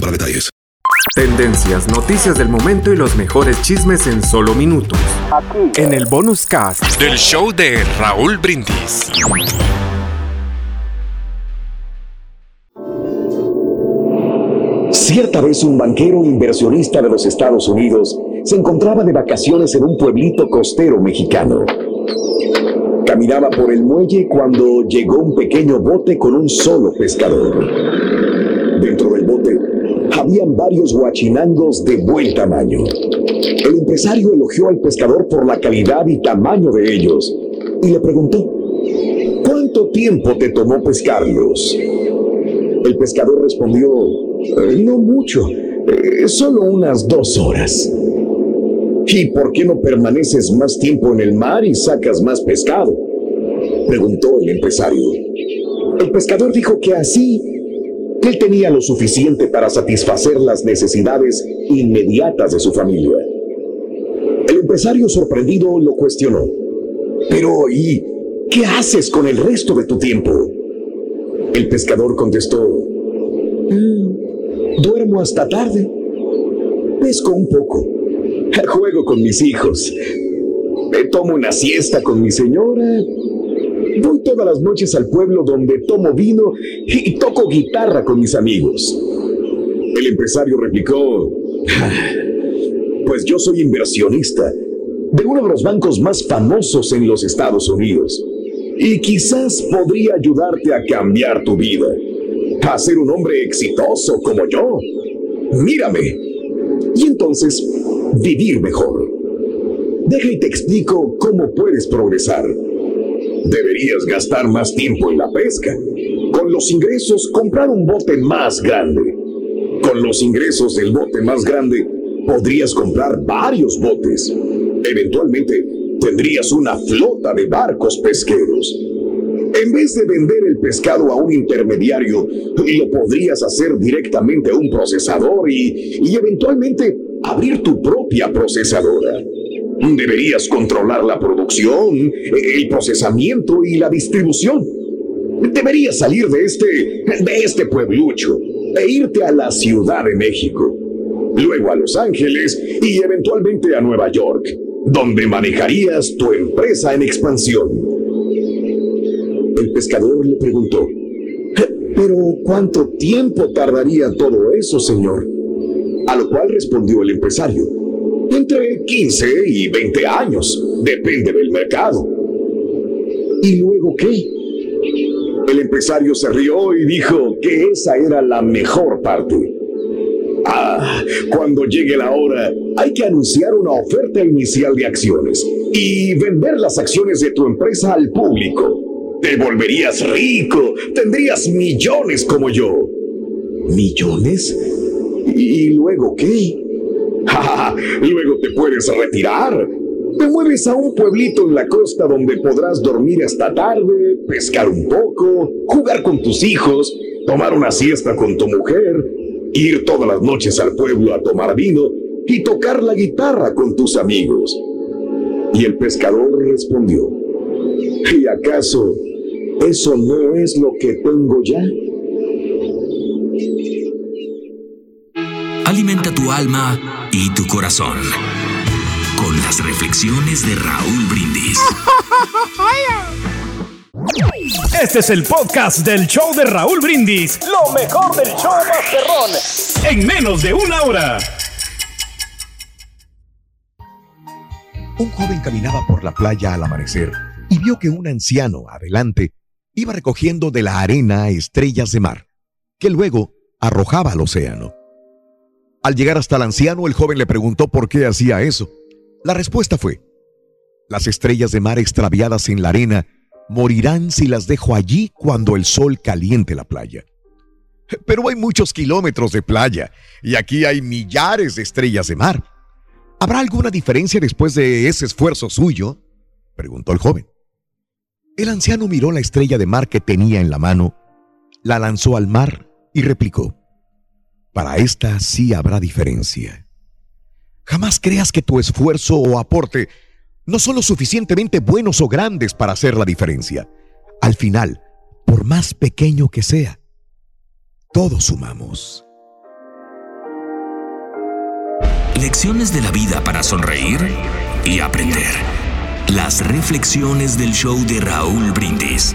para detalles. Tendencias, noticias del momento y los mejores chismes en solo minutos. Aquí. En el bonus cast del show de Raúl Brindis. Cierta vez un banquero inversionista de los Estados Unidos se encontraba de vacaciones en un pueblito costero mexicano. Caminaba por el muelle cuando llegó un pequeño bote con un solo pescador. Dentro del bote habían varios guachinangos de buen tamaño. El empresario elogió al pescador por la calidad y tamaño de ellos y le preguntó, ¿cuánto tiempo te tomó pescarlos? El pescador respondió, eh, no mucho, eh, solo unas dos horas. ¿Y por qué no permaneces más tiempo en el mar y sacas más pescado? Preguntó el empresario. El pescador dijo que así él tenía lo suficiente para satisfacer las necesidades inmediatas de su familia. El empresario sorprendido lo cuestionó. Pero, ¿y qué haces con el resto de tu tiempo? El pescador contestó, mm, duermo hasta tarde, pesco un poco, juego con mis hijos, tomo una siesta con mi señora Voy todas las noches al pueblo donde tomo vino y toco guitarra con mis amigos. El empresario replicó, pues yo soy inversionista de uno de los bancos más famosos en los Estados Unidos y quizás podría ayudarte a cambiar tu vida, a ser un hombre exitoso como yo. Mírame. Y entonces, vivir mejor. Deja y te explico cómo puedes progresar. Deberías gastar más tiempo en la pesca. Con los ingresos, comprar un bote más grande. Con los ingresos del bote más grande, podrías comprar varios botes. Eventualmente, tendrías una flota de barcos pesqueros. En vez de vender el pescado a un intermediario, lo podrías hacer directamente a un procesador y, y eventualmente abrir tu propia procesadora. Deberías controlar la producción, el procesamiento y la distribución. Deberías salir de este, de este pueblucho e irte a la Ciudad de México, luego a Los Ángeles y eventualmente a Nueva York, donde manejarías tu empresa en expansión. El pescador le preguntó, ¿pero cuánto tiempo tardaría todo eso, señor? A lo cual respondió el empresario, entre 15 y 20 años, depende del mercado. ¿Y luego qué? El empresario se rió y dijo que esa era la mejor parte. Ah, cuando llegue la hora, hay que anunciar una oferta inicial de acciones y vender las acciones de tu empresa al público. Te volverías rico, tendrías millones como yo. ¿Millones? ¿Y luego qué? Luego te puedes retirar. Te mueves a un pueblito en la costa donde podrás dormir hasta tarde, pescar un poco, jugar con tus hijos, tomar una siesta con tu mujer, ir todas las noches al pueblo a tomar vino y tocar la guitarra con tus amigos. Y el pescador respondió, ¿y acaso eso no es lo que tengo ya? Alimenta tu alma y tu corazón con las reflexiones de Raúl Brindis. Este es el podcast del show de Raúl Brindis. Lo mejor del show Masterrón. En menos de una hora. Un joven caminaba por la playa al amanecer y vio que un anciano adelante iba recogiendo de la arena estrellas de mar, que luego arrojaba al océano. Al llegar hasta el anciano, el joven le preguntó por qué hacía eso. La respuesta fue, las estrellas de mar extraviadas en la arena morirán si las dejo allí cuando el sol caliente la playa. Pero hay muchos kilómetros de playa y aquí hay millares de estrellas de mar. ¿Habrá alguna diferencia después de ese esfuerzo suyo? preguntó el joven. El anciano miró la estrella de mar que tenía en la mano, la lanzó al mar y replicó, para esta sí habrá diferencia. Jamás creas que tu esfuerzo o aporte no son lo suficientemente buenos o grandes para hacer la diferencia. Al final, por más pequeño que sea, todos sumamos. Lecciones de la vida para sonreír y aprender. Las reflexiones del show de Raúl Brindis.